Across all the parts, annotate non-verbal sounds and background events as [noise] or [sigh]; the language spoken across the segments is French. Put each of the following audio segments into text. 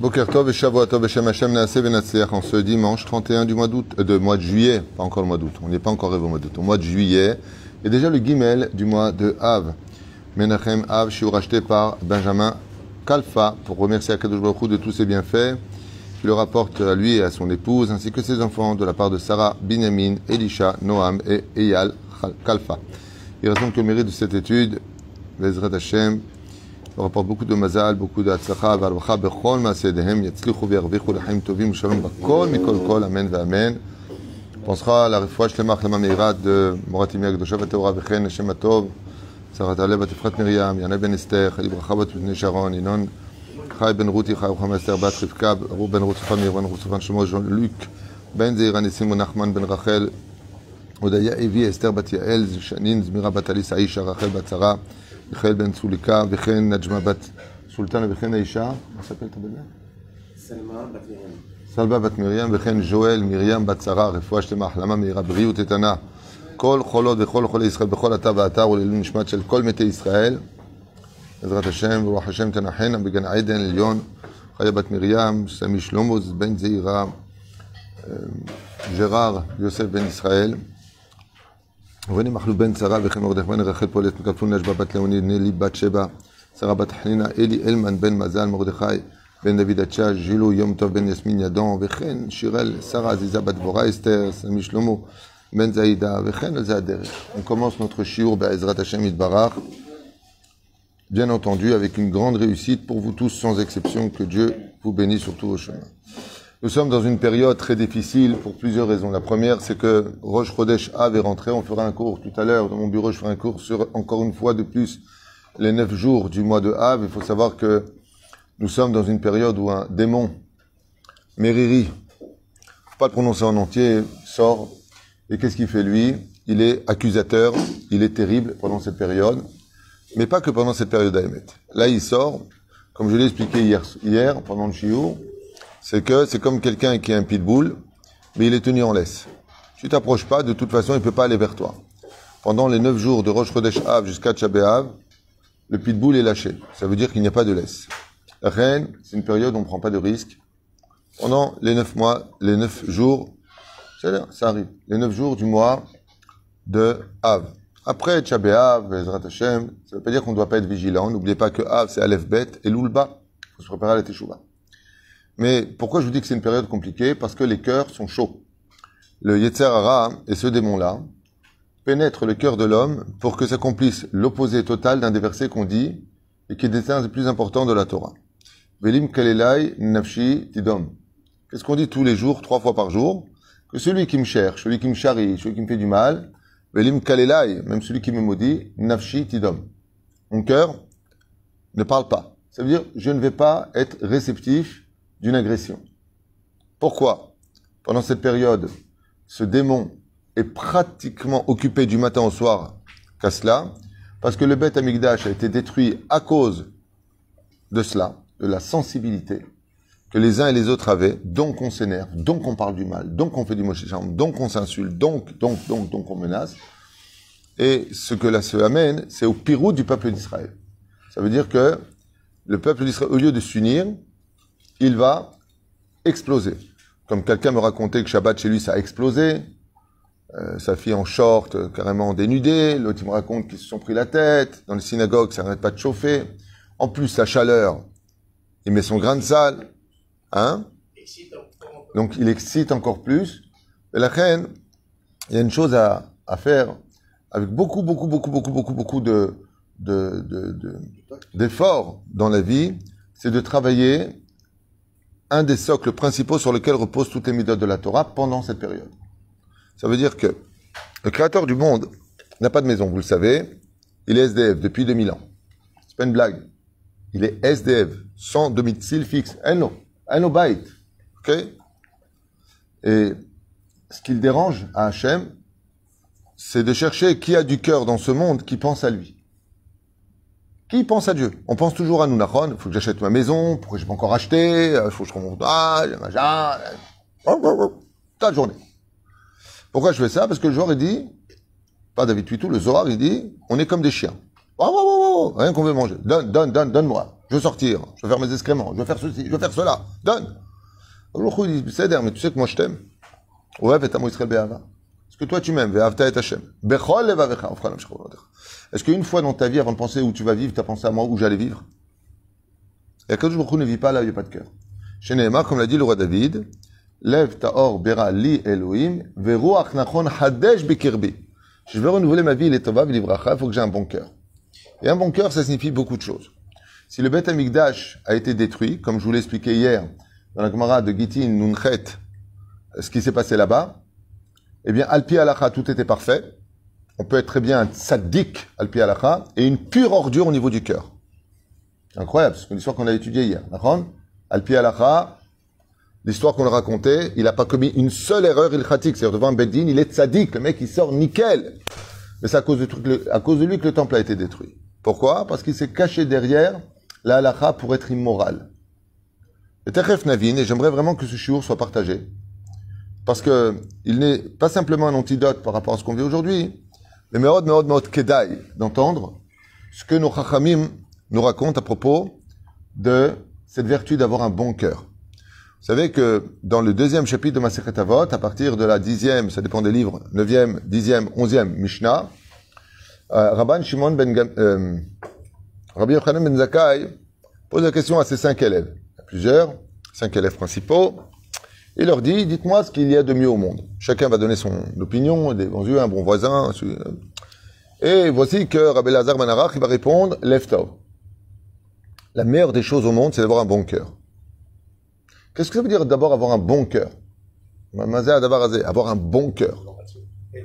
Boker Tov et Shavuot Tov Hashem Venatzliach en ce dimanche 31 du mois d'août, euh, de mois de juillet, pas encore le mois d'août, on n'est pas encore arrivé au mois d'août, au mois de juillet, et déjà le guimel du mois de Av. Menachem Av, shiur racheté par Benjamin Kalfa, pour remercier Akadosh Baruch de tous ses bienfaits, qui le rapporte à lui et à son épouse, ainsi que ses enfants, de la part de Sarah, Binyamin, Elisha, Noam et Eyal Kalfa. Il raconte que le mérite de cette étude, Bezrat Hashem, on rapporte beaucoup de mazal, beaucoup de hatzlacha, varvacha, bechol maasedehem, yatzlichu v'yarvichu l'chaim tovim, shalom bakol, mikol kol, amen v'amen. On pensera à la refoua shlema achlama meira de Moratimi Agdosha v'teora v'chen, Hashem atov, Sarah Taleh bat Efrat Miriam, Yana ben Esther, Chali bracha bat Bnei Sharon, Inon, Chai ben Ruti, Chai Rucham Esther bat Rivka, Ru ben Ruth Famir, ben Ruth Sofan Shemo, Jean-Luc, ben Zeira Nissim, Nachman ben Rachel, הודיה הביא אסתר בת יעל, שנין זמירה בת אליסה אישה, רחל בת שרה, מיכאל בן צוליקה, וכן נג'מה בת סולטנה, וכן האישה, מה ספרת בזה? סלמה בת מרים. סלבה בת מרים, וכן ז'ואל מרים בת שרה, רפואה שלמה, החלמה מהירה, בריאות איתנה. כל חולות וכל חולי ישראל בכל אתר ואתר ולעילוי נשמת של כל מתי ישראל. בעזרת השם, ורוח השם תנחנה בגן עדן עליון, חיה בת מרים, סמי שלמה בן זעירה, ג'רר יוסף בן ישראל. On commence notre shiur Be'ezrat Hashem bien entendu avec une grande réussite pour vous tous sans exception, que Dieu vous bénisse sur tous vos chemins. Nous sommes dans une période très difficile pour plusieurs raisons. La première, c'est que Roche Chodesh Av est rentré. On fera un cours tout à l'heure. Dans mon bureau, je ferai un cours sur, encore une fois de plus, les neuf jours du mois de Av. Il faut savoir que nous sommes dans une période où un démon, Meriri, faut pas le prononcer en entier, sort. Et qu'est-ce qu'il fait lui? Il est accusateur. Il est terrible pendant cette période. Mais pas que pendant cette période d'Ahemet. Là, il sort, comme je l'ai expliqué hier, hier pendant le shiur, c'est que c'est comme quelqu'un qui a un pitbull, mais il est tenu en laisse. Tu t'approches pas, de toute façon, il peut pas aller vers toi. Pendant les neuf jours de Rosh Chodesh Av jusqu'à Tchabé Av, le pitbull est lâché. Ça veut dire qu'il n'y a pas de laisse. La reine, c'est une période où on prend pas de risque. Pendant les neuf mois, les neuf jours, ça arrive, les neuf jours du mois de Av. Après Tchabé Av, Ezrat Hashem, ça veut pas dire qu'on ne doit pas être vigilant. N'oubliez pas que Av, c'est Aleph Bet et Loulba. Il faut se préparer à la Teshuvah. Mais pourquoi je vous dis que c'est une période compliquée? Parce que les cœurs sont chauds. Le Yetzer Hara et ce démon-là pénètrent le cœur de l'homme pour que s'accomplisse l'opposé total d'un des versets qu'on dit et qui est un des plus importants de la Torah. Velim kalelai nafshi tidom. Qu'est-ce qu'on dit tous les jours, trois fois par jour? Que celui qui me cherche, celui qui me charrie, celui qui me fait du mal, velim kalelai, même celui qui me maudit, nafshi tidom. Mon cœur ne parle pas. Ça veut dire, je ne vais pas être réceptif d'une agression. Pourquoi? Pendant cette période, ce démon est pratiquement occupé du matin au soir qu'à cela, parce que le Beth Amigdash a été détruit à cause de cela, de la sensibilité que les uns et les autres avaient, donc on s'énerve, donc on parle du mal, donc on fait du mochichambre, donc on s'insulte, donc, donc, donc, donc on menace. Et ce que là se amène, c'est au pirou du peuple d'Israël. Ça veut dire que le peuple d'Israël, au lieu de s'unir, il va exploser. Comme quelqu'un me racontait que Shabbat chez lui, ça a explosé. Euh, sa fille en short, euh, carrément dénudée. L'autre, il me raconte qu'ils se sont pris la tête. Dans les synagogues, ça n'arrête pas de chauffer. En plus, la chaleur, il met son grain de sal. Hein Donc, il excite encore plus. Et la reine, il y a une chose à, faire avec beaucoup, beaucoup, beaucoup, beaucoup, beaucoup, beaucoup de, d'efforts dans la vie, c'est de travailler un des socles principaux sur lesquels reposent toutes les méthodes de la Torah pendant cette période. Ça veut dire que le créateur du monde n'a pas de maison, vous le savez. Il est SDF depuis 2000 ans. C'est pas une blague. Il est SDF, sans domicile fixe. Eno, Eno Bait. Ok? Et ce qui le dérange à Hachem, c'est de chercher qui a du cœur dans ce monde qui pense à lui. Qui pense à Dieu? On pense toujours à nous, Nachon. Il faut que j'achète ma maison. Pourquoi je n'ai pas encore acheté Il faut que je remonte. Ah. Toute la journée. Pourquoi je fais ça? Parce que le Zohar, il dit, pas David Tuitou, le Zohar, il dit, on est comme des chiens. Rien qu'on veut manger. Donne, donne, donne, donne-moi. Je veux sortir, je veux faire mes excréments, je veux faire ceci, je veux faire cela. Donne. Alors, il dit, Seder, mais tu sais que moi je t'aime. Ouais, et t'amo Israël be'ava. Que toi tu m'aimes. Est-ce qu'une fois dans ta vie, avant de penser où tu vas vivre, tu as pensé à moi, où j'allais vivre? Et Baruch Hu ne vit pas là il n'y a pas de cœur. Comme l'a dit le roi David, bera li Elohim, veruach nachon hadesh bikirbi. Je veux renouveler ma vie, il il faut que j'ai un bon cœur. Et un bon cœur, ça signifie beaucoup de choses. Si le Beth Amikdash a été détruit, comme je vous l'ai expliqué hier, dans la Gemara de Gitin, Nunchet, ce qui s'est passé là-bas, eh bien, Alpi Alacha, tout était parfait. On peut être très bien un tzaddik, Alpi Alacha, et une pure ordure au niveau du cœur. Incroyable, c'est une histoire qu'on a étudiée hier. Alpi Alacha, l'histoire qu'on a racontée, il n'a pas commis une seule erreur ilchatique. C'est-à-dire devant un beddin, il est tzaddik, le mec il sort nickel. Mais c'est à cause, à cause de lui que le temple a été détruit. Pourquoi? Parce qu'il s'est caché derrière la pour être immoral. Et et j'aimerais vraiment que ce shiur soit partagé, parce que il n'est pas simplement un antidote par rapport à ce qu'on vit aujourd'hui, mais meod, meod, meod kedai, d'entendre ce que nos chachamim nous racontent à propos de cette vertu d'avoir un bon cœur. Vous savez que dans le deuxième chapitre de Masechet Avot, à partir de la dixième, ça dépend des livres, neuvième, dixième, onzième Mishnah, euh, ben Gam- euh, Rabbi Yochanan ben Zakkai pose la question à ses cinq élèves. Il plusieurs, cinq élèves principaux. Il leur dit, dites-moi ce qu'il y a de mieux au monde. Chacun va donner son opinion, des bons yeux, un bon voisin. celui- Et voici que Rabbi Lazar Ben Arach, il va répondre, Leftov. La meilleure des choses au monde, c'est d'avoir un bon cœur. Qu'est-ce que ça veut dire d'abord avoir un bon cœur? Avoir un bon cœur. Euh,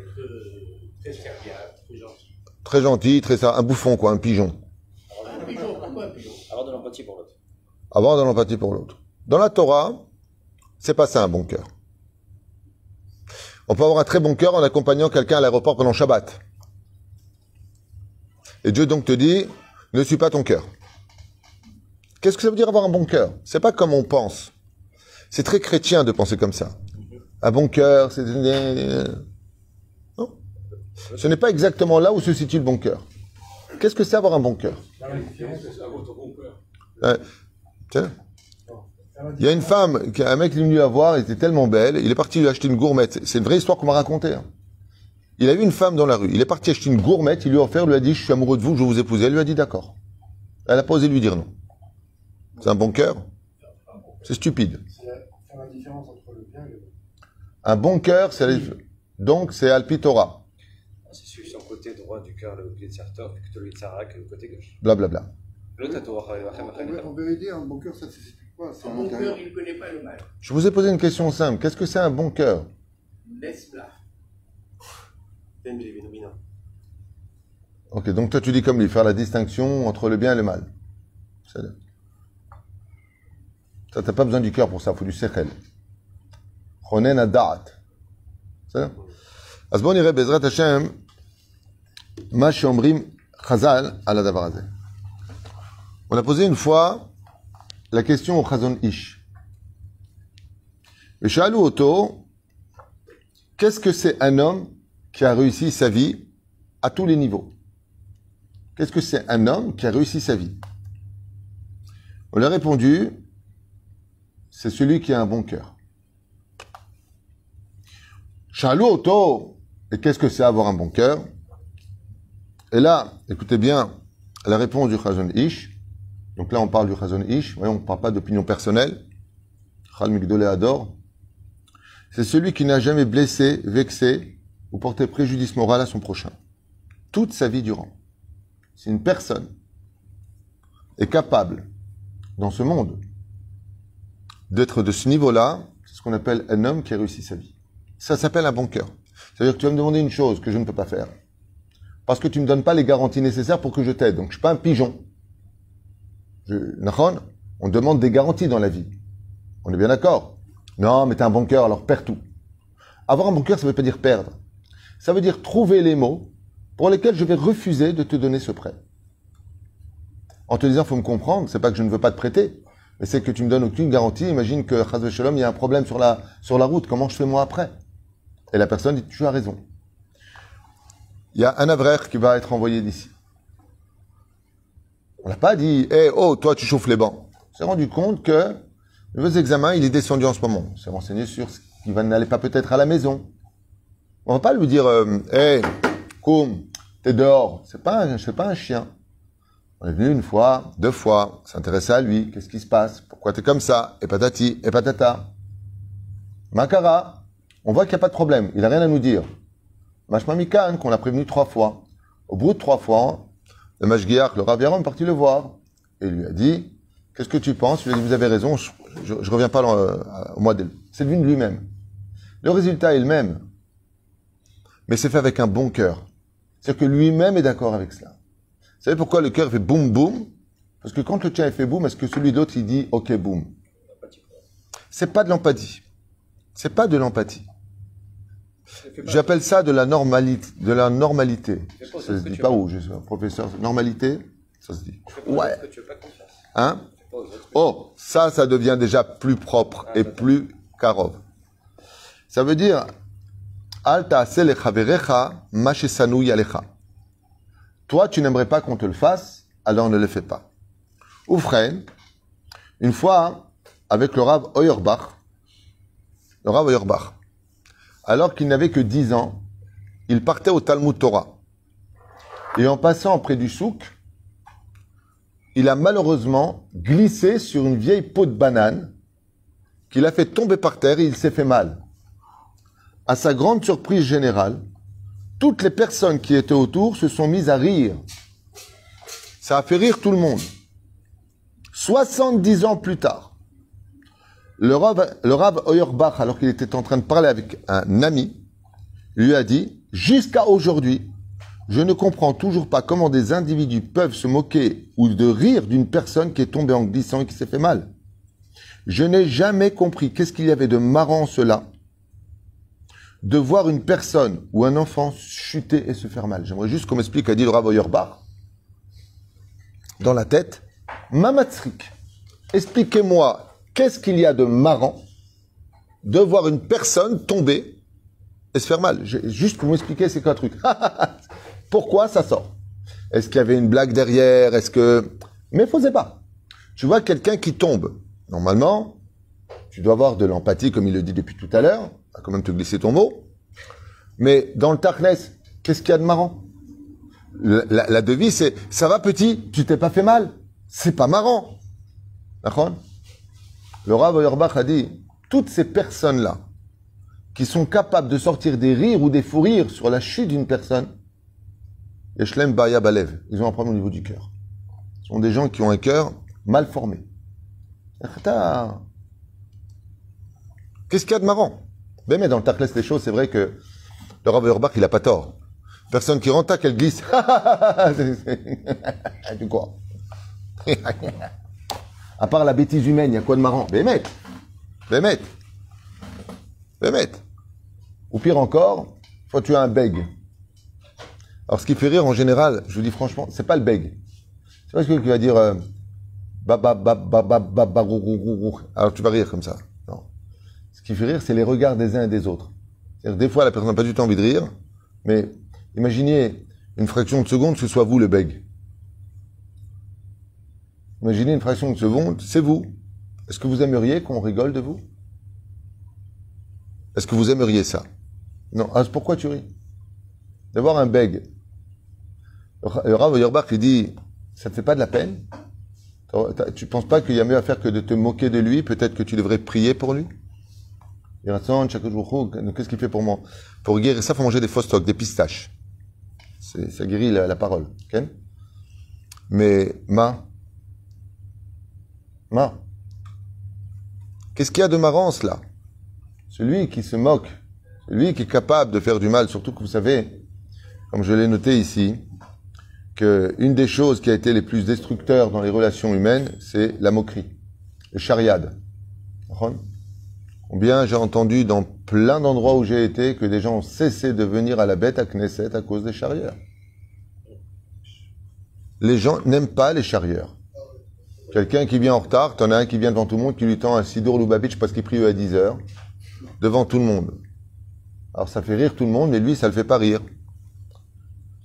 très gentil. Très ça, un bouffon quoi, un pigeon Avoir de l'empathie pour l'autre. Avoir de l'empathie pour l'autre. Dans la Torah, c'est pas ça un bon cœur. On peut avoir un très bon cœur en accompagnant quelqu'un à l'aéroport pendant Shabbat. Et Dieu donc te dit, ne suis pas ton cœur. Qu'est-ce que ça veut dire avoir un bon cœur? C'est pas comme on pense. C'est très chrétien de penser comme ça. Un bon cœur, c'est... Non. Ce n'est pas exactement là où se situe le bon cœur. Qu'est-ce que c'est avoir un bon cœur? Ouais. Il y a une femme, qui- un mec qui est venu la voir, elle était tellement belle, il est parti lui acheter une gourmette. C'est une vraie histoire qu'on m'a racontée. hein. Il a vu une femme dans la rue, il est parti acheter une gourmette, il lui a offert, lui a dit, je suis amoureux de vous, je veux vous épouser. Elle lui a dit d'accord. Elle a pas osé lui dire non. C'est un bon cœur? C'est stupide. C'est la- faire la différence entre le bien et le mal. Un bon cœur, c'est donc c'est Alpitora. C'est suivre son côté droit du cœur, le côté de Sartor, plutôt le Tsarak, le côté gauche. Blablabla. Vérité, un bon cœur, ça. C'est Un un bon intérieur. cœur, il ne connaît pas le mal. Je vous ai posé une question simple. Qu'est-ce que c'est un bon cœur Laisse-la. Ben Jévénomina. Ok, donc toi tu dis comme lui, faire la distinction entre le bien et le mal. C'est ça. Ça, t'as pas besoin du cœur pour ça, il faut du sechel. Chonen adat. C'est ça אז בואו נראה בעזרת השם מה שאומרים חז"ל על הדבר הזה. On a posé une fois la question au Chazon Ish. Shalou Oto, qu'est-ce que c'est un homme qui a réussi sa vie à tous les niveaux? Qu'est-ce que c'est un homme qui a réussi sa vie? On lui a répondu, c'est celui qui a un bon cœur. Shalou Oto, et qu'est-ce que c'est avoir un bon cœur? Et là, écoutez bien la réponse du Chazon Ish. Donc là, on parle du Chazon Ish. Voyons, on ne parle pas d'opinion personnelle. Chal adore. C'est celui qui n'a jamais blessé, vexé ou porté préjudice moral à son prochain. Toute sa vie durant. Si une personne est capable, dans ce monde, d'être de ce niveau-là, c'est ce qu'on appelle un homme qui a réussi sa vie. Ça s'appelle un bon cœur. C'est-à-dire que tu vas me demander une chose que je ne peux pas faire. Parce que tu ne me donnes pas les garanties nécessaires pour que je t'aide. Donc je suis pas un pigeon. Je, Nahon, on demande des garanties dans la vie. On est bien d'accord. Non, mais t'as un bon cœur, alors perds tout. Avoir un bon cœur, ça veut pas dire perdre. Ça veut dire trouver les mots pour lesquels je vais refuser de te donner ce prêt. En te disant, faut me comprendre, c'est pas que je ne veux pas te prêter, mais c'est que tu me donnes aucune garantie. Imagine que, Chaz Shalom, il y a un problème sur la, sur la route, comment je fais moi après? Et la personne dit, tu as raison. Il y a un avraire qui va être envoyé d'ici. On n'a pas dit, hé, oh, toi, tu chauffes les bancs. On s'est rendu compte que le examen, il est descendu en ce moment. On s'est renseigné sur ce qui va n'allait pas peut-être à la maison. On va pas lui dire, euh, hé, Koum, t'es dehors. C'est pas, un- pas un chien. On est venu une fois, deux fois, s'intéresser à lui. Qu'est-ce qui se passe? Pourquoi t'es comme ça? Et patati, et patata. Makara, on voit qu'il n'y a pas de problème. Il n'a rien à nous dire. Mashma Mikan, qu'on l'a prévenu trois fois. Au bout de trois fois, le Mashgiach, le Rav est parti le voir. Et lui a dit, qu'est-ce que tu penses? Il lui a dit, vous avez raison, je, je reviens pas euh, au modèle. C'est venu de lui-même. Le résultat est le même. Mais c'est fait avec un bon cœur. C'est-à-dire que lui-même est d'accord avec cela. Vous savez pourquoi le cœur fait boum boum? Parce que quand le tien fait boum, est-ce que celui d'autre il dit ok boum? C'est pas de l'empathie. C'est pas de l'empathie. J'appelle ça de la normalité. De la normalité. Ça se dit pas où, je suis un professeur. Normalité, ça se dit. Ouais. Hein? Oh, ça, ça devient déjà plus propre et plus karov. Ça veut dire. Toi, tu n'aimerais pas qu'on te le fasse, alors ne le fais pas. Oufren, une fois, avec le Rav Oyerbach, le Rav Oyerbach, alors qu'il n'avait que 10 ans, il partait au Talmud Torah. Et en passant près du souk, il a malheureusement glissé sur une vieille peau de banane qu'il a fait tomber par terre et il s'est fait mal. À sa grande surprise générale, toutes les personnes qui étaient autour se sont mises à rire. Ça a fait rire tout le monde. 70 ans plus tard, le Rav, le Rav Auerbach, alors qu'il était en train de parler avec un ami, lui a dit, jusqu'à aujourd'hui, je ne comprends toujours pas comment des individus peuvent se moquer ou de rire d'une personne qui est tombée en glissant et qui s'est fait mal. Je n'ai jamais compris qu'est-ce qu'il y avait de marrant en cela de voir une personne ou un enfant chuter et se faire mal. J'aimerais juste qu'on m'explique, a dit le Rav Auerbach, dans la tête, Mamatsrik, expliquez-moi qu'est-ce qu'il y a de marrant de voir une personne tomber et se faire mal? Juste pour m'expliquer c'est quoi le truc? [laughs] Pourquoi ça sort? Est-ce qu'il y avait une blague derrière? Est-ce que... Mais faisait pas. Tu vois quelqu'un qui tombe. Normalement, tu dois avoir de l'empathie, comme il le dit depuis tout à l'heure. Va quand même te glisser ton mot. Mais dans le Tarknes, qu'est-ce qu'il y a de marrant? La devise, c'est « Ça va petit, tu t'es pas fait mal. C'est pas marrant. » D'accord? Le Rav Auerbach a dit « Toutes ces personnes-là, qui sont capables de sortir des rires ou des fous rires sur la chute d'une personne, Yeshlem Baya ils ont un problème au niveau du cœur. Ce sont des gens qui ont un cœur mal formé. Qu'est-ce qu'il y a de marrant? Ben, mais dans le Tarkles des choses, c'est vrai que le Rav Auerbach, il a pas tort. Personne qui rentre, qu'elle glisse. [laughs] Du quoi [laughs] À part la bêtise humaine, il y a quoi de marrant? Bémet Bémet Bémet Ou pire encore, quand tu as un beg. Alors, ce qui fait rire en général, je vous dis franchement, c'est pas le beg. C'est pas celui qui va dire. Alors tu vas rire comme regards des fraction de seconde ce soit vous le beg. Imaginez une fraction de seconde, c'est vous. Est-ce que vous aimeriez qu'on rigole de vous? Est-ce que vous aimeriez ça? Non. Ah, pourquoi tu ris? D'avoir un beg. Le Rav Auerbach, il dit, ça te fait pas de la peine? Tu penses pas qu'il y a mieux à faire que de te moquer de lui? Peut-être que tu devrais prier pour lui? Il jour, qu'est-ce qu'il fait pour moi? Pour guérir ça, faut manger des fausses des pistaches. Ça guérit la, parole. Mais, ma, qu'est-ce qu'il y a de marrant cela? Celui qui se moque, celui qui est capable de faire du mal, surtout que vous savez, comme je l'ai noté ici, que une des choses qui a été les plus destructeurs dans les relations humaines, c'est la moquerie, le chariade. Combien j'ai entendu dans plein d'endroits où j'ai été que des gens ont cessé de venir à la bête à Knesset à cause des charrieurs. Les gens n'aiment pas les charrieurs. Quelqu'un qui vient en retard, t'en as un qui vient devant tout le monde, qui lui tend un Sidour Lubavitch parce qu'il prie à 10 heures, devant tout le monde. Alors ça fait rire tout le monde, mais lui, ça le fait pas rire.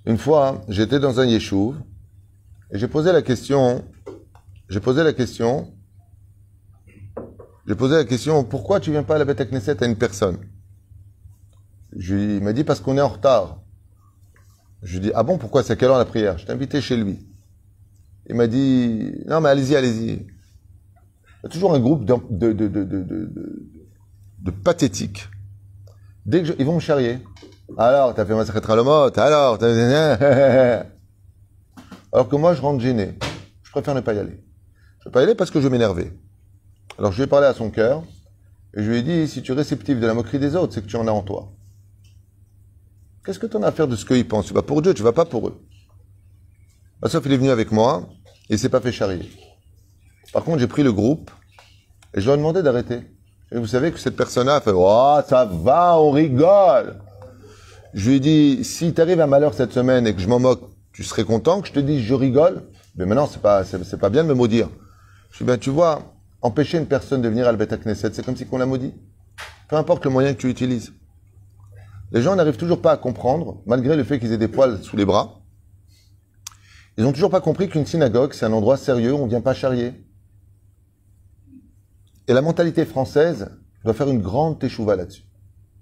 Une fois, j'étais dans un yeshuv, Et j'ai posé la question, j'ai posé la question, j'ai posé la question, pourquoi tu viens pas à la bête Knesset à une personne? Je lui- Il m'a dit parce qu'on est en retard. Je lui dit, ah bon, pourquoi? C'est à quelle heure la prière? Je t'ai invité chez lui. Il m'a dit, non mais allez-y, allez-y. Il y a toujours un groupe de, de, de, de, pathétiques. Dès que ils vont me charrier. Alors, t'as fait ma secrète Halomot, alors, t'as... [laughs] Alors que moi, je rentre gêné. Je préfère ne pas y aller. Je ne vais pas y aller parce que je vais m'énerver. Alors, je lui ai parlé à son cœur, et je lui ai dit, si tu es réceptif de la moquerie des autres, c'est que tu en as en toi. Qu'est-ce que tu en as à faire de ce qu'ils pensent? Tu vas pour Dieu, tu vas pas pour eux. Sauf il est venu avec moi, et il s'est pas fait charrier. Par contre, j'ai pris le groupe, et je leur ai demandé d'arrêter. Et vous savez que cette personne-là a fait, oh, ça va, on rigole. Je lui ai dit, si t'arrive un malheur cette semaine et que je m'en moque, tu serais content que je te dise je rigole? Mais maintenant, c'est pas, c'est, pas bien de me maudire. Je lui ai dit, ben, tu vois, empêcher une personne de venir à Beth Knesset, c'est comme si qu'on la maudit. Peu importe le moyen que tu utilises. Les gens n'arrivent toujours pas à comprendre, malgré le fait qu'ils aient des poils sous les bras. Ils n'ont toujours pas compris qu'une synagogue, c'est un endroit sérieux, on ne vient pas charrier. Et la mentalité française doit faire une grande teshuva là-dessus.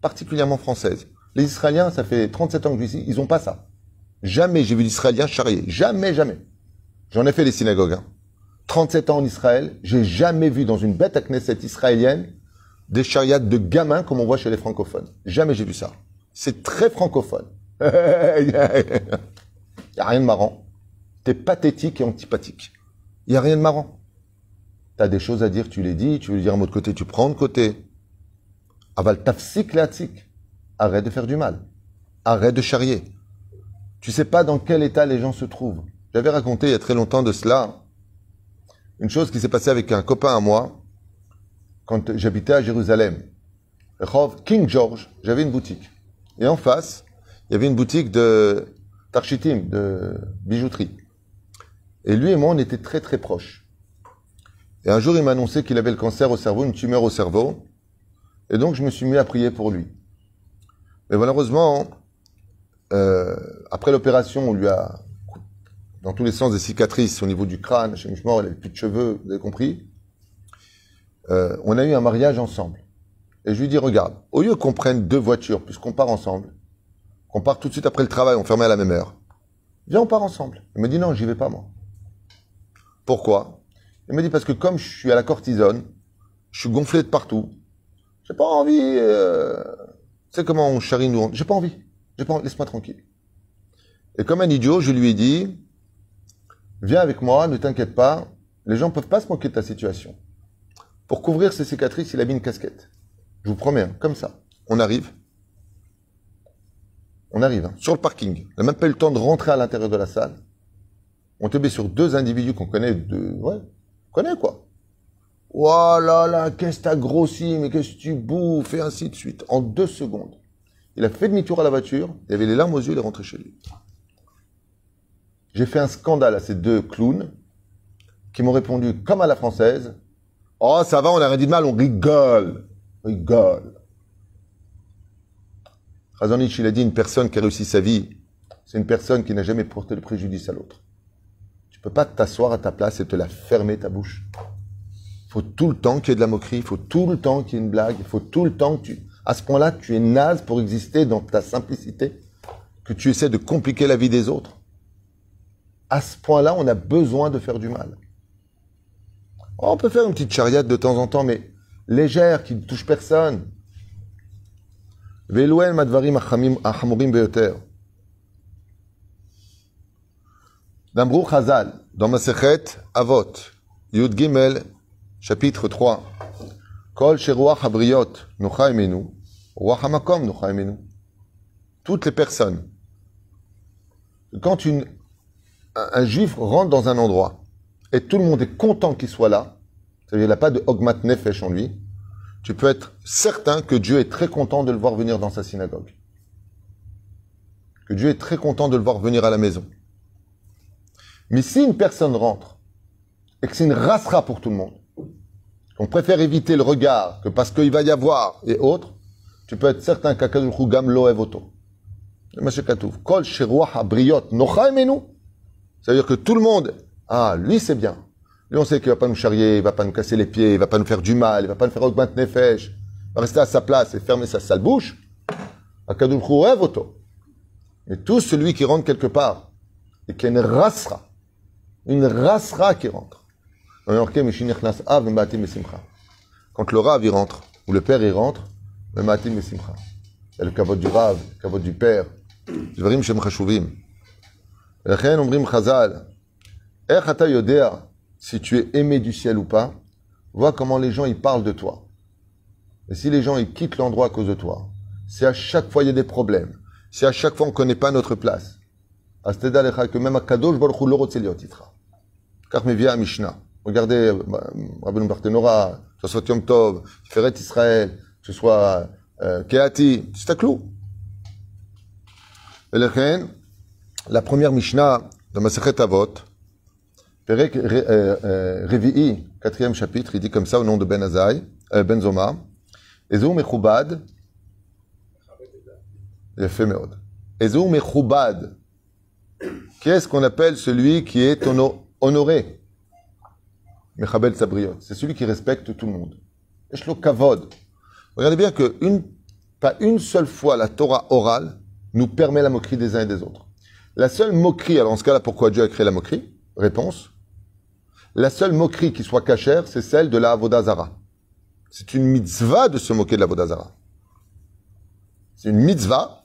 Particulièrement française. Les Israéliens, ça fait 37 ans que je vis ici, ils n'ont pas ça. Jamais j'ai vu d'Israéliens charrier. Jamais, jamais. J'en ai fait des synagogues. hein. 37 ans en Israël, j'ai jamais vu dans une bête à Knesset israélienne des chariats de gamins comme on voit chez les francophones. Jamais j'ai vu ça. C'est très francophone. [laughs] Il n'y a rien de marrant. Pathétique et antipathique. Il n'y a rien de marrant. T'as des choses à dire, tu les dis. Tu veux dire un mot de côté, tu prends de côté. Aval tafsik. Arrête de faire du mal. Arrête de charrier. Tu sais pas dans quel état les gens se trouvent. J'avais raconté il y a très longtemps de cela une chose qui s'est passée avec un copain à moi quand j'habitais à Jérusalem. King George, j'avais une boutique. Et en face, il y avait une boutique de tarchitim, de bijouterie. Et lui et moi, on était très très proches. Et un jour, il m'a annoncé qu'il avait le cancer au cerveau, une tumeur au cerveau. Et donc, je me suis mis à prier pour lui. Mais malheureusement, euh, après l'opération, on lui a, dans tous les sens, des cicatrices au niveau du crâne, chez mort, il avait plus de cheveux, vous avez compris. Euh, on a eu un mariage ensemble. Et je lui dis, regarde, au lieu qu'on prenne deux voitures, puisqu'on part ensemble, qu'on part tout de suite après le travail, on fermait à la même heure, viens, on part ensemble. Il me dit, non, j'y vais pas, moi. Pourquoi? Il me dit, parce que comme je suis à la cortisone, je suis gonflé de partout, j'ai pas envie, euh, tu sais comment on charrie nous, j'ai pas envie. J'ai pas envie, laisse-moi tranquille. Et comme un idiot, je lui ai dit, viens avec moi, ne t'inquiète pas, les gens peuvent pas se moquer de ta situation. Pour couvrir ses cicatrices, il a mis une casquette. Je vous promets, hein, comme ça. On arrive. On arrive, hein, sur le parking. On n'a même pas eu le temps de rentrer à l'intérieur de la salle. On tombait sur deux individus qu'on connaît de, ouais, on connaît quoi. Oh là là, qu'est-ce que t'as grossi, mais qu'est-ce que tu bouffes, et ainsi de suite. En deux secondes. Il a fait demi-tour à la voiture, il avait les larmes aux yeux, il est rentré chez lui. J'ai fait un scandale à ces deux clowns qui m'ont répondu comme à la française. Oh, ça va, on a rien dit de mal, on rigole. On rigole. Razonich, il a dit une personne qui a réussi sa vie, c'est une personne qui n'a jamais porté le préjudice à l'autre. Tu peux pas t'asseoir à ta place et te la fermer ta bouche. Il faut tout le temps qu'il y ait de la moquerie, il faut tout le temps qu'il y ait une blague, il faut tout le temps que tu... À ce point-là, tu es naze pour exister dans ta simplicité, que tu essaies de compliquer la vie des autres. À ce point-là, on a besoin de faire du mal. Oh, on peut faire une petite chariade de temps en temps, mais légère, qui ne touche personne. Ve'elohen madvarim achamurim beyoter. D'Ambrou Chazal, dans Masechet Avot, Yud Gimel, chapitre 3. Kol sheruach habriot nocha imenu, ruach hamakom nocha imenu. Toutes les personnes. Quand une, un, un juif rentre dans un endroit et tout le monde est content qu'il soit là, c'est-à-dire qu'il n'a pas de hogmat nefesh en lui, tu peux être certain que Dieu est très content de le voir venir dans sa synagogue. Que Dieu est très content de le voir venir à la maison. Mais si une personne rentre et que c'est une rassera pour tout le monde, on préfère éviter le regard que parce qu'il va y avoir et autres, tu peux être certain qu'Akadosh Gam lo evoto. Kol abriot C'est-à-dire que tout le monde, ah, lui c'est bien. Lui on sait qu'il va pas nous charrier, il va pas nous casser les pieds, il va pas nous faire du mal, il va pas nous faire augmenter nefesh. Il va rester à sa place et fermer sa sale bouche. Akadosh evoto. Mais tout celui qui rentre quelque part et qui est une une rasra qui rentre. Dans le Yorké, Mishinich Nas Av, le Matim et Simcha. Quand le Rav y rentre, ou le Père y rentre, le Matim et Simcha. Il y a le kavod du Rav, le kavod du Père. דברים שהם חשובים. ולכן אומרים חז"ל, איך אתה יודע si tu es aimé du ciel ou pas Vois comment les gens ils parlent de toi. Et si les gens ils quittent l'endroit à cause de toi, si à chaque fois il y a des problèmes, si à chaque fois on ne connaît pas notre place, à ce lecha que même à Kadosh Baruch Hu Car me vient à Mishnah. Regardez, Rabbi Barthénora, que ce soit Yom Tov, Feret Israël, que ce soit Keati, c'est à clou. Et la première Mishnah de Masechet Avot, Perek Revi'i, quatrième chapitre, il dit comme ça au nom de Ben Azai, Ben Zoma, Ezou Mechoubad, Yefé Meod. Ezou Mechoubad, qu'est-ce qu'on appelle celui qui est hono- honoré? Mechabel Sabriot, c'est celui qui respecte tout le monde. Eshlo Kavod? Regardez bien que une, pas une seule fois la Torah orale nous permet la moquerie des uns et des autres. La seule moquerie, alors en ce cas-là, pourquoi Dieu a créé la moquerie? Réponse. La seule moquerie qui soit cachère, c'est celle de la Avodazara. C'est une mitzvah de se moquer de la Avodazara. C'est une mitzvah.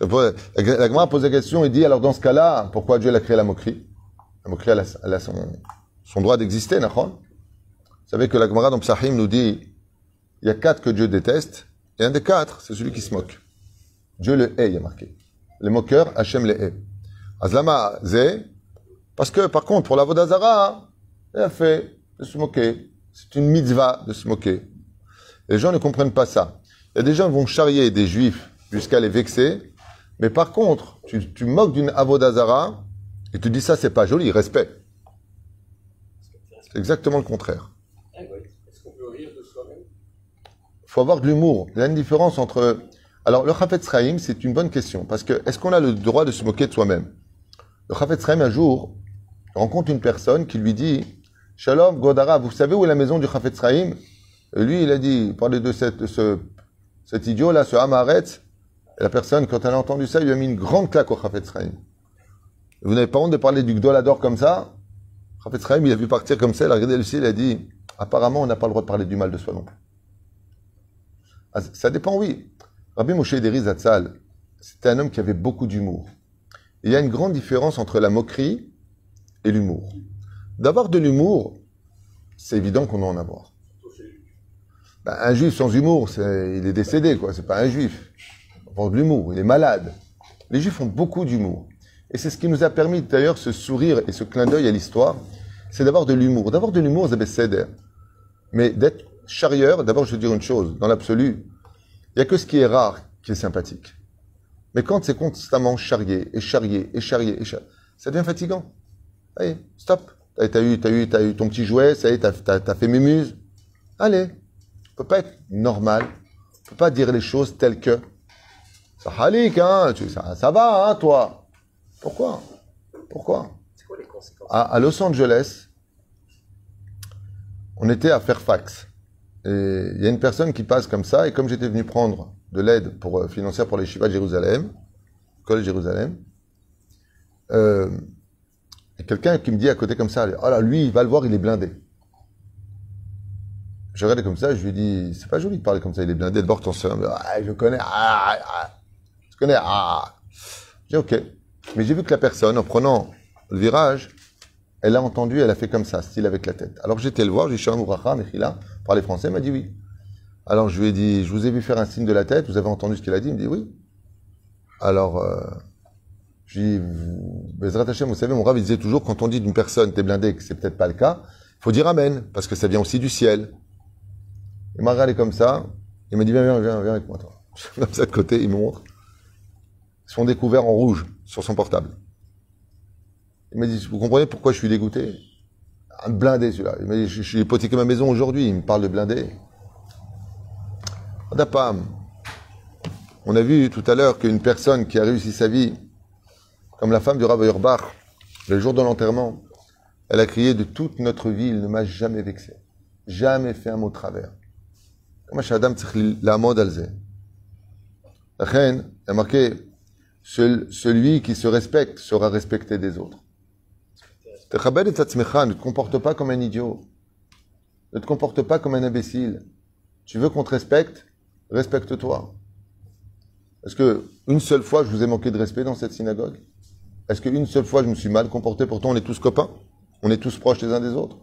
La Gemara pose la question et dit, alors dans ce cas-là, pourquoi Dieu a créé la moquerie? La moquerie, elle a, son droit d'exister, Nachon Vous savez que la Gemara dans Psahim nous dit, il y a quatre que Dieu déteste, et un des quatre, c'est celui qui se moque. Dieu le hait, il y a marqué. Les moqueurs, Hachem les hait. Azlama zé, parce que par contre, pour la Vodazara, il a fait de se moquer. C'est une mitzvah de se moquer. Les gens ne comprennent pas ça. Il y a des gens qui vont charrier des juifs jusqu'à les vexer, mais par contre, tu, tu moques d'une Avodazara et tu dis ça, c'est pas joli, respect. C'est exactement le contraire. Est-ce qu'on peut rire de soi-même? Faut avoir de l'humour. Il y a une différence entre. Alors, le Chafetz Chaim, c'est une bonne question. Parce que, est-ce qu'on a le droit de se moquer de soi-même? Le Chafetz Chaim, un jour, rencontre une personne qui lui dit Shalom, Godara, vous savez où est la maison du Chafetz Chaim? Et lui, il a dit Parlez de, cette, ce, cet idiot-là, ce Hamaretz. La personne, quand elle a entendu ça, lui a mis une grande claque au Chafetz Chaim. Vous n'avez pas honte de parler du Gdolador comme ça? Chafetz Chaim, il a vu partir comme ça, il a regardé le ciel, il a dit Apparemment, on n'a pas le droit de parler du mal de soi non plus. Ah, Ça dépend, oui. Rabbi Moshe Deri Zatzal, c'était un homme qui avait beaucoup d'humour. Il y a une grande différence entre la moquerie et l'humour. D'avoir de l'humour, c'est évident qu'on doit en avoir. Ben, un juif sans humour, c'est, il est décédé, quoi. C'est pas un juif. Avoir de l'humour, il est malade. Les juifs ont beaucoup d'humour. Et c'est ce qui nous a permis d'ailleurs ce sourire et ce clin d'œil à l'histoire, c'est d'avoir de l'humour. D'avoir de l'humour, c'est. Mais d'être charrieur, d'abord je veux dire une chose, dans l'absolu, il n'y a que ce qui est rare qui est sympathique. Mais quand c'est constamment charrié, et charrié, et charrié, et charrié, ça devient fatigant. Allez, stop. T'as eu, t'as eu, t'as eu ton petit jouet, ça y est, t'as, t'as fait mémuse. Allez. On peut pas être normal. On peut pas dire les choses telles que. Ça halik, hein, tu, ça, ça va, hein, toi. Pourquoi? Pourquoi? C'est quoi les conséquences? À, à Los Angeles, on était à Fairfax. Et il y a une personne qui passe comme ça, et comme j'étais venu prendre de l'aide pour, euh, financière pour les Shiva de Jérusalem, Collège Jérusalem, euh, il y a quelqu'un qui me dit à côté comme ça, oh là, lui, il va le voir, il est blindé. Je regardais comme ça, je lui dis, c'est pas joli de parler comme ça, il est blindé, de bord ton seul. Ah, je connais, ah, ah, je connais, ah. J'ai ok. Mais j'ai vu que la personne, en prenant le virage, elle a entendu, elle a fait comme ça, style avec la tête. Alors j'étais le voir, j'ai dit Shalom Ouracha, Mechila, parler français, il m'a dit oui. Alors je lui ai dit, je vous ai vu faire un signe de la tête, vous avez entendu ce qu'il a dit? Il me dit oui. Alors, euh, je lui ai dit, vous- savez, mon rave, il disait toujours, quand on dit d'une personne, t'es blindé, que c'est peut-être pas le cas, il faut dire Amen, parce que ça vient aussi du ciel. Il m'a regardé comme ça, il m'a dit, viens, viens, viens, viens avec moi, toi. [laughs] Comme ça de côté, il me montre. Sont découverts en rouge sur son portable. Il m'a dit, vous comprenez pourquoi je suis dégoûté? Un blindé celui-là. Il m'a dit, suis hypothéqué ma maison aujourd'hui, il me parle de blindé. On a vu tout à l'heure qu'une personne qui a réussi sa vie, comme la femme du Rav Urbach, Le jour de l'enterrement, elle a crié de toute notre vie, il ne m'a jamais vexé. Jamais fait un mot de travers. Shadam la celui qui se respecte sera respecté des autres. Ne te comporte pas comme un idiot. Ne te comporte pas comme un imbécile. Tu veux qu'on te respecte? Respecte-toi. Est-ce que une seule fois je vous ai manqué de respect dans cette synagogue? Est-ce qu'une seule fois je me suis mal comporté? Pourtant on est tous copains. On est tous proches les uns des autres.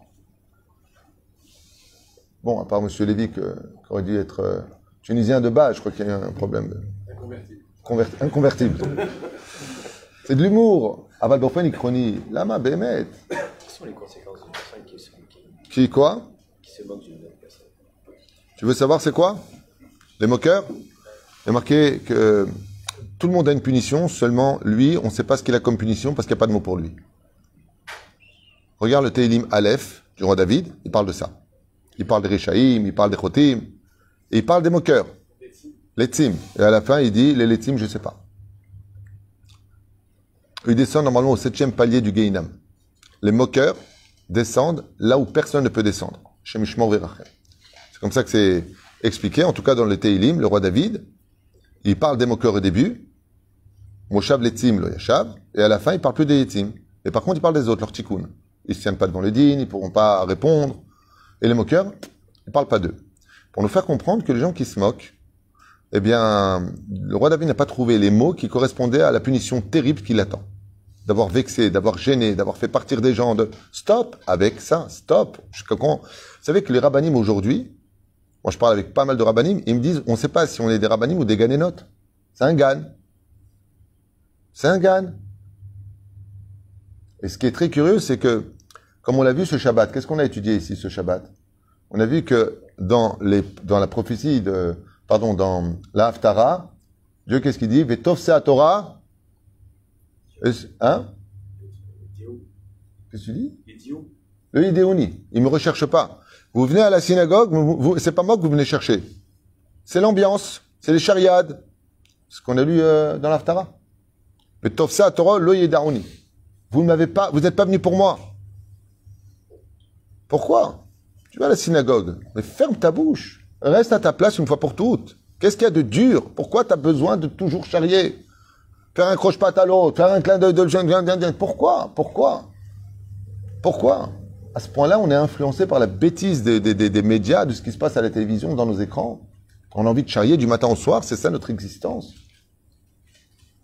Bon, à part M. Lévy, qui aurait dû être euh, tunisien de base, je crois qu'il y a un problème. Inconvertible. C'est de l'humour. Aval Borfen, il chronie. Lama, Bémet. Quelles sont les conséquences d'une personne qui se, qui, quoi? Qui se moque d'une autre personne Tu veux savoir c'est quoi? Les moqueurs? Il a marqué que tout le monde a une punition, seulement lui, on ne sait pas ce qu'il a comme punition parce qu'il n'y a pas de mot pour lui. Regarde le Teilim Aleph du roi David, il parle de ça. Il parle des Réchaïm, il parle des Chotim, et il parle des moqueurs. Les Tzim. Et à la fin, il dit les Letzim, je ne sais pas. Il descend normalement au septième palier du Geinam. Les moqueurs descendent là où personne ne peut descendre. Chez. C'est comme ça que c'est expliqué, en tout cas dans le Teilim, le roi David, il parle des moqueurs au début, Moshav Letzim lo Yashav, et à la fin, il parle plus des Yetzim. Et par contre, il parle des autres, leurs tikkun. Ils se tiennent pas devant le din, ils pourront pas répondre. Et les moqueurs, il parle pas d'eux. Pour nous faire comprendre que les gens qui se moquent, eh bien, le roi David n'a pas trouvé les mots qui correspondaient à la punition terrible qui l'attend. D'avoir vexé, d'avoir gêné, d'avoir fait partir des gens de stop avec ça, stop. Vous savez que les rabbinim aujourd'hui, moi je parle avec pas mal de rabbinim, ils me disent, on ne sait pas si on est des rabbinim ou des ganénotes. C'est un gan. C'est un gan. Et ce qui est très curieux, c'est que, comme on l'a vu ce Shabbat, qu'est-ce qu'on a étudié ici ce Shabbat? On a vu que dans, les, dans la prophétie de, pardon, dans la Haftara, Dieu qu'est-ce qu'il dit? À Torah. Hein? Qu'est-ce que tu dis? Le idéoni, il me recherche pas. Vous venez à la synagogue, c'est pas moi que vous venez chercher. C'est l'ambiance, c'est les chariades. Ce qu'on a lu euh, dans l'Aftara. Le Tovsa Torah, lo yedaoni. Vous ne m'avez pas, vous n'êtes pas venu pour moi. Pourquoi? Tu vas à la synagogue, mais ferme ta bouche. Reste à ta place une fois pour toutes. Qu'est-ce qu'il y a de dur? Pourquoi tu as besoin de toujours charrier? Faire un croche-patte à l'autre, faire un clin d'œil de jeune. Pourquoi? Pourquoi? Pourquoi? À ce point-là, on est influencé par la bêtise des, médias, de ce qui se passe à la télévision, dans nos écrans. On a envie de charrier du matin au soir, c'est ça notre existence.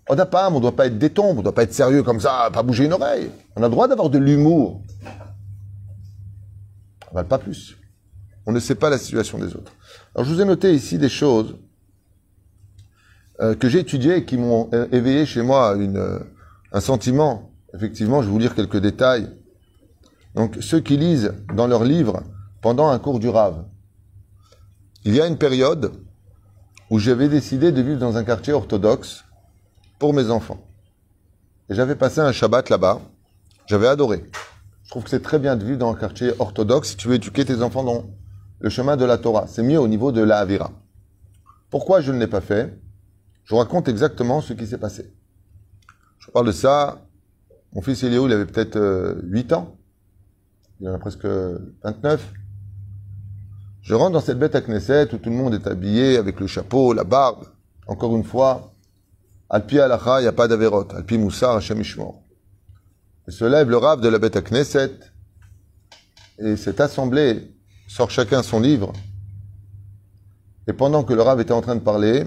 On n'a pas, on ne doit pas être détombe, on ne doit pas être sérieux comme ça, pas bouger une oreille. On a le droit d'avoir de l'humour. On va pas plus. On ne sait pas la situation des autres. Alors je vous ai noté ici des choses euh, que j'ai étudiées et qui m'ont éveillé chez moi euh, un sentiment. Effectivement, je vais vous lire quelques détails. Donc, ceux qui lisent dans leurs livres pendant un cours du Rave, il y a une période où j'avais décidé de vivre dans un quartier orthodoxe pour mes enfants. Et j'avais passé un Shabbat là-bas. J'avais adoré. Je trouve que c'est très bien de vivre dans un quartier orthodoxe si tu veux éduquer tes enfants dans le chemin de la Torah. C'est mieux au niveau de la Havira. Pourquoi je ne l'ai pas fait? Je raconte exactement ce qui s'est passé. Je parle de ça. Mon fils Eliaou, il avait peut-être euh, 8 ans. Il en a presque 29. Je rentre dans cette bête à Knesset où tout le monde est habillé avec le chapeau, la barbe. Encore une fois, Alpi Alacha, il n'y a pas d'Averot. Alpi Moussar, Hashem Ishmor. Et se lève le rave de la bête à Knesset. Et cette assemblée sort chacun son livre. Et pendant que le rave était en train de parler,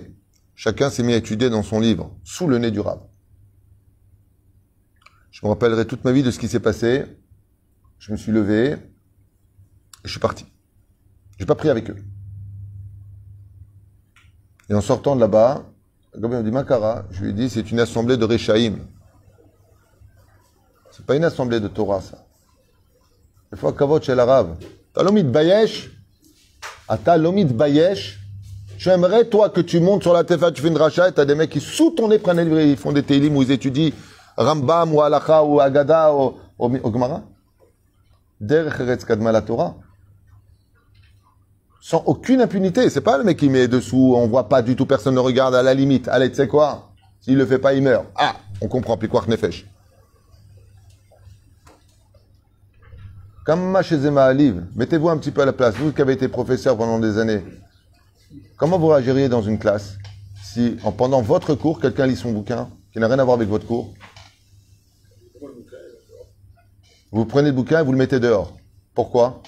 chacun s'est mis à étudier dans son livre, sous le nez du rave. Je me rappellerai toute ma vie de ce qui s'est passé. Je me suis levé et je suis parti. J'ai pas pris avec eux. Et en sortant de là-bas, m'a dit Makara, je lui ai dit c'est une assemblée de Réchaïm. C'est pas une assemblée de Torah, ça. Il faut kavod chez l'arabe. T'as bayesh, ata l'omid bayesh. J'aimerais, toi, que tu montes sur la tefa, tu fais une rachat et t'as des mecs qui, sous ton nez, prennent les ils font des télim où ils étudient Rambam ou Halacha ou Agada ou, ou, ou Gemara. Derech Kadma la Torah. Sans aucune impunité. C'est pas le mec qui met dessous, on voit pas du tout, personne ne regarde, à la limite. Allez, tu sais quoi? S'il le fait pas, il meurt. Ah, on comprend, puis quoi, Nefesh. Kama chez Aliv, mettez-vous un petit peu à la place. Vous qui avez été professeur pendant des années, comment vous réagiriez dans une classe si, en, pendant votre cours, quelqu'un lit son bouquin qui n'a rien à voir avec votre cours? Vous prenez le bouquin et vous le mettez dehors. Pourquoi?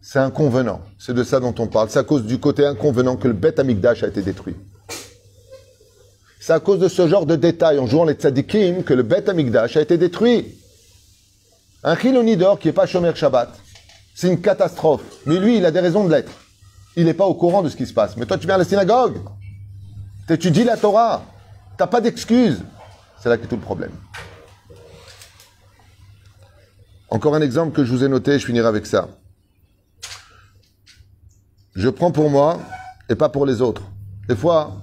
C'est inconvenant. C'est de ça dont on parle. C'est à cause du côté inconvenant que le Beth Amikdash a été détruit. C'est à cause de ce genre de détails en jouant les tzadikim que le Beth Amikdash a été détruit. Un Chiloni d'or qui n'est pas Shomer Shabbat, c'est une catastrophe. Mais lui, il a des raisons de l'être. Il n'est pas au courant de ce qui se passe. Mais toi, tu viens à la synagogue. Tu étudies la Torah. T'as pas d'excuses. C'est là que tout le problème. Encore un exemple que je vous ai noté, je finirai avec ça. Je prends pour moi et pas pour les autres. Des fois,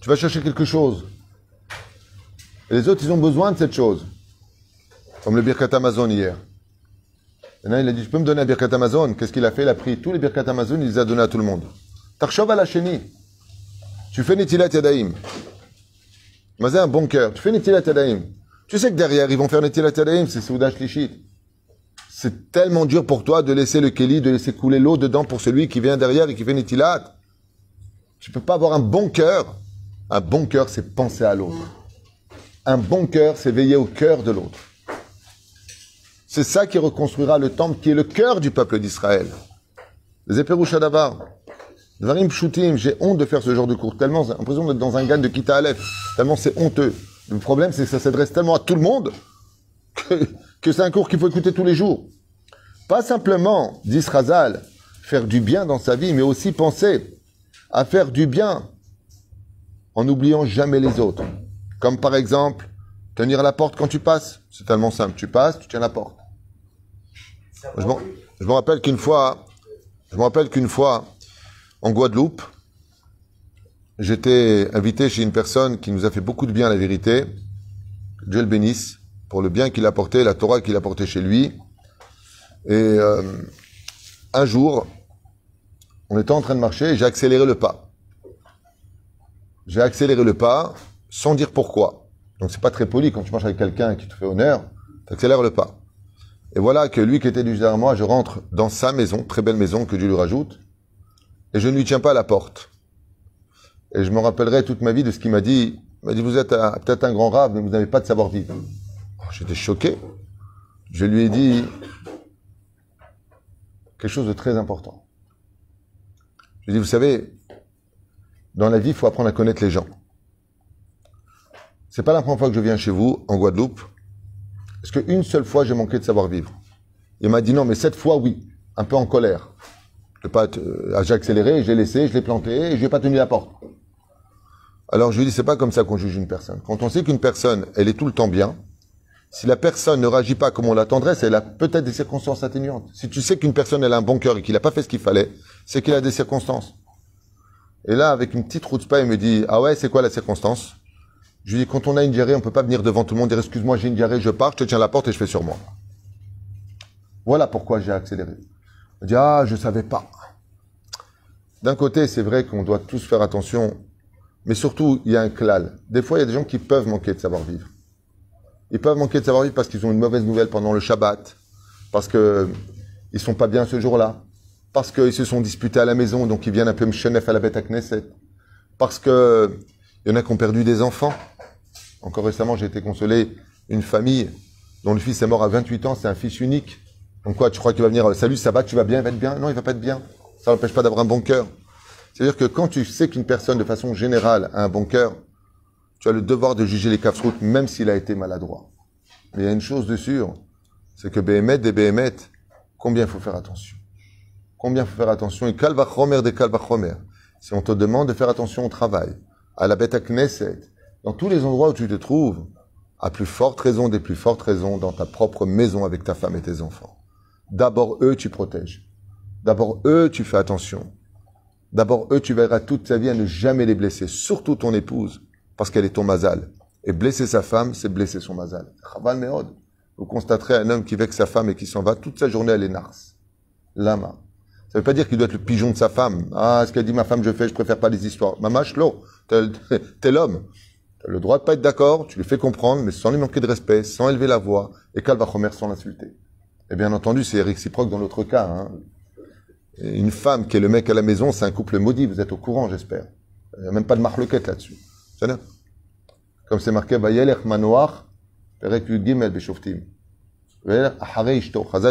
tu vas chercher quelque chose. Et les autres, ils ont besoin de cette chose. Comme le Birkat Amazon hier. Maintenant, il a dit, tu peux me donner un Birkat Amazon Qu'est-ce qu'il a fait? Il a pris tous les Birkat Amazon, il les a donnés à tout le monde. Tarshov la chénie. Tu fais Netilat Yadaim. Mais un bon cœur. Tu fais Netilat Yadaim. Tu sais que derrière, ils vont faire Netilat Yadaim, c'est Soudash Lichit. C'est tellement dur pour toi de laisser le Keli, de laisser couler l'eau dedans pour celui qui vient derrière et qui fait Netilat. Tu peux pas avoir un bon cœur. Un bon cœur, c'est penser à l'autre. Un bon cœur, c'est veiller au cœur de l'autre. C'est ça qui reconstruira le temple, qui est le cœur du peuple d'Israël. Les. Dvarim Pshutim, j'ai honte de faire ce genre de cours. Tellement, j'ai l'impression d'être dans un gain de Kita Aleph. Tellement c'est honteux. Le problème, c'est que ça s'adresse tellement à tout le monde que, c'est un cours qu'il faut écouter tous les jours. Pas simplement, dit Razal, faire du bien dans sa vie, mais aussi penser à faire du bien en n'oubliant jamais les autres. Comme par exemple, tenir la porte quand tu passes. C'est tellement simple. Tu passes, tu tiens la porte. Je me rappelle qu'une fois, je me rappelle qu'une fois, en Guadeloupe, j'étais invité chez une personne qui nous a fait beaucoup de bien, la vérité. Dieu le bénisse pour le bien qu'il a porté, la Torah qu'il a porté chez lui. Et euh, un jour, on était en train de marcher et j'ai accéléré le pas. J'ai accéléré le pas sans dire pourquoi. Donc c'est pas très poli quand tu marches avec quelqu'un qui te fait honneur, tu accélères le pas. Et voilà que lui qui était juste derrière moi, je rentre dans sa maison, très belle maison que Dieu lui rajoute, et je ne lui tiens pas à la porte. Et je me rappellerai toute ma vie de ce qu'il m'a dit. Il m'a dit, vous êtes peut-être un grand rave, mais vous n'avez pas de savoir-vivre. Oh, J'étais choqué. Je lui ai dit quelque chose de très important. Je lui ai dit, vous savez, dans la vie, il faut apprendre à connaître les gens. C'est pas la première fois que je viens chez vous, en Guadeloupe, parce qu'une seule fois, j'ai manqué de savoir-vivre? Il m'a dit non, mais cette fois, oui. Un peu en colère. Je pas, euh, j'ai accéléré, j'ai laissé, je l'ai planté, et je n'ai pas tenu la porte. Alors je lui dis, c'est pas comme ça qu'on juge une personne. Quand on sait qu'une personne, elle est tout le temps bien, si la personne ne réagit pas comme on l'attendrait, c'est elle a peut-être des circonstances atténuantes. Si tu sais qu'une personne, elle a un bon cœur et qu'il n'a pas fait ce qu'il fallait, c'est qu'il a des circonstances. Et là, avec une petite route il me dit, ah ouais, c'est quoi la circonstance? Je lui dis, quand on a une diarrhée, on peut pas venir devant tout le monde dire, excuse-moi, j'ai une diarrhée, je pars, je te tiens la porte et je fais sur moi. Voilà pourquoi j'ai accéléré. Me dit, ah, je savais pas. D'un côté, c'est vrai qu'on doit tous faire attention, mais surtout, il y a un clal. Des fois, il y a des gens qui peuvent manquer de savoir-vivre. Ils peuvent manquer de savoir-vivre parce qu'ils ont une mauvaise nouvelle pendant le Shabbat, parce que ils sont pas bien ce jour-là, parce qu'ils se sont disputés à la maison, donc ils viennent un peu mchenef à la bête à Knesset, parce que il y en a qui ont perdu des enfants. Encore récemment, j'ai été consolé une famille dont le fils est mort à 28 ans, c'est un fils unique. Donc quoi, tu crois qu'il va venir, salut, ça va, tu vas bien, il va être bien? Non, il va pas être bien. Ça n'empêche pas d'avoir un bon cœur. C'est-à-dire que quand tu sais qu'une personne, de façon générale, a un bon cœur, tu as le devoir de juger les routes même s'il a été maladroit. Mais il y a une chose de sûre, c'est que Béhémet des Béhémet, combien il faut faire attention? Combien il faut faire attention? Et Kalvachomer des Kalvachomer. Si on te demande de faire attention au travail, à la bête à Knesset, dans tous les endroits où tu te trouves, à plus forte raison, des plus fortes raisons, dans ta propre maison avec ta femme et tes enfants. D'abord eux, tu protèges. D'abord eux, tu fais attention. D'abord eux, tu verras toute ta vie à ne jamais les blesser, surtout ton épouse, parce qu'elle est ton mazal. Et blesser sa femme, c'est blesser son mazal. Chaval. Vous constaterez un homme qui vexe sa femme et qui s'en va, toute sa journée, elle est. Lama. Ça veut pas dire qu'il doit être le pigeon de sa femme. Ah, ce qu'elle dit ma femme, je fais, je préfère pas les histoires. Lo. T'es [laughs] t'es l'homme. Le droit de pas être d'accord, tu lui fais comprendre, mais sans lui manquer de respect, sans élever la voix, et remettre sans l'insulter. Et bien entendu, c'est réciproque dans l'autre cas. hein. Une femme qui est le mec à la maison, c'est un couple maudit, vous êtes au courant, j'espère. Il n'y a même pas de marloquette là-dessus. Comme c'est marqué, Vayelech manoach, perek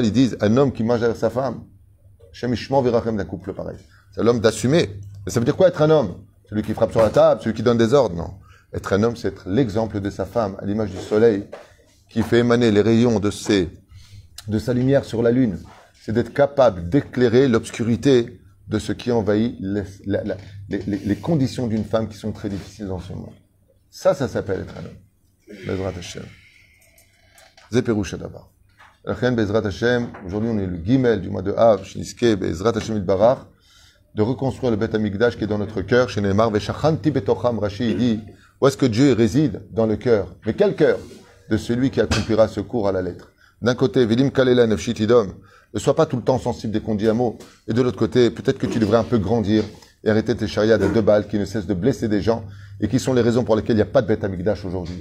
ils disent, un homme qui mange avec sa femme, d'un couple pareil. C'est l'homme d'assumer. Mais ça veut dire quoi être un homme? Celui qui frappe sur la table, celui qui donne des ordres Non. Être un homme, c'est être l'exemple de sa femme, à l'image du soleil, qui fait émaner les rayons de, sa lumière sur la lune. C'est d'être capable d'éclairer l'obscurité de ce qui envahit les, conditions d'une femme qui sont très difficiles dans ce monde. Ça, ça s'appelle être un homme. Bezrat Hashem. Zeperouche d'abord. Bezrat Hashem, aujourd'hui on est le Gimel du mois de Av, Shiniske Bezrat Hashem Ilbarach, de reconstruire le Beth Amikdash qui est dans notre cœur, chez Neymar, Veshachanti Betocham, Rashi, il dit, où est-ce que Dieu réside Dans le cœur? Mais quel cœur? De celui qui accomplira ce cours à la lettre. D'un côté, Vilim Kalela Nefshitidom, ne sois pas tout le temps sensible dès qu'on dit un. Et de l'autre côté, peut-être que tu devrais un peu grandir et arrêter tes chariots à deux balles qui ne cessent de blesser des gens et qui sont les raisons pour lesquelles il n'y a pas de Beth Amikdash aujourd'hui.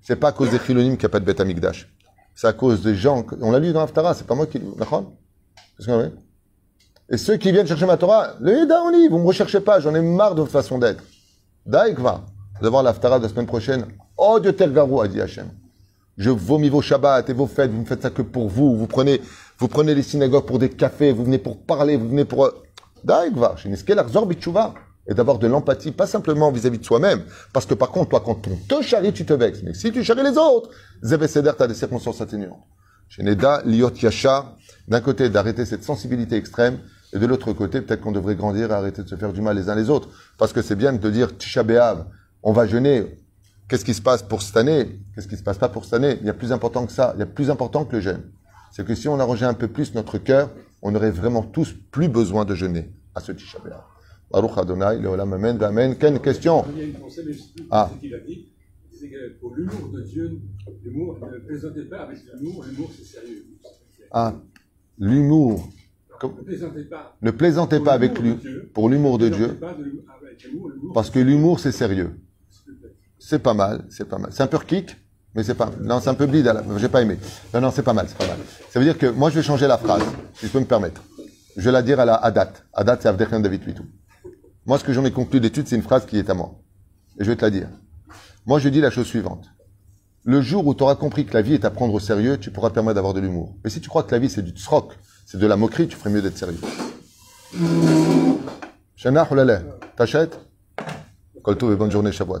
C'est pas à cause des Chilonim qu'il n'y a pas de Beth Amikdash. C'est à cause des gens, on l'a lu dans Haftara, c'est pas moi qui l'ai Et ceux qui viennent chercher ma Torah, le Yeda, on lit, vous me recherchez pas, j'en ai marre de votre façon d'être. Daïkva, de voir l'Haftara de la semaine prochaine. Oh Dieu tel garou, a dit Hachem. Je vomis vos Shabbats et vos fêtes, vous ne faites ça que pour vous. Vous prenez, vous prenez les synagogues pour des cafés, vous venez pour parler, vous venez pour... Arzor Bitchouva. Et d'avoir de l'empathie, pas simplement vis-à-vis de soi-même. Parce que par contre, toi, quand on te charrie, tu te vexes. Mais si tu charries les autres, Zébé Seder, tu as des circonstances atténuantes. Chez Neda, Liot Yachar, d'un côté, d'arrêter cette sensibilité extrême, et de l'autre côté, peut-être qu'on devrait grandir et arrêter de se faire du mal les uns les autres. Parce que c'est bien de dire Tisha B'Av, on va jeûner. Qu'est-ce qui se passe pour cette année? Qu'est-ce qui se passe pas pour cette année? Il y a plus important que ça. Il y a plus important que le jeûne. C'est que si on arrangeait un peu plus notre cœur, on aurait vraiment tous plus besoin de jeûner à ce Tisha. Baruch Adonai, Leolam Amen, Amen. Quelle question? Il y a une pensée, mais je sais plus Ah. ce qu'il a dit. Il disait que pour l'humour de Dieu, l'humour, ne plaisantez pas avec l'humour, l'humour c'est sérieux. Ah, l'humour. Ne plaisantez pas. Ne plaisantez pas avec lui pour l'humour de Dieu, parce que l'humour c'est sérieux. C'est pas mal, c'est pas mal. C'est un peu kick, mais c'est pas. Non, c'est un peu bleed. la- J'ai pas aimé. Non, non, c'est pas mal, c'est pas mal. Ça veut dire que moi, je vais changer la phrase, si je peux me permettre. Je vais la dire à la Adat. Adat, c'est Avdechem David Huitou. Moi, ce que j'en ai conclu d'étude, c'est une phrase qui est à moi. Et je vais te la dire. Moi, je dis la chose suivante. Le jour où tu auras compris que la vie est à prendre au sérieux, tu pourras te permettre d'avoir de l'humour. Mais si tu crois que la vie, c'est du tsrok, c'est de la moquerie, tu ferais mieux d'être sérieux. Shana Hulala, t'achètes? Kol tov et bonne journée, Shavuot.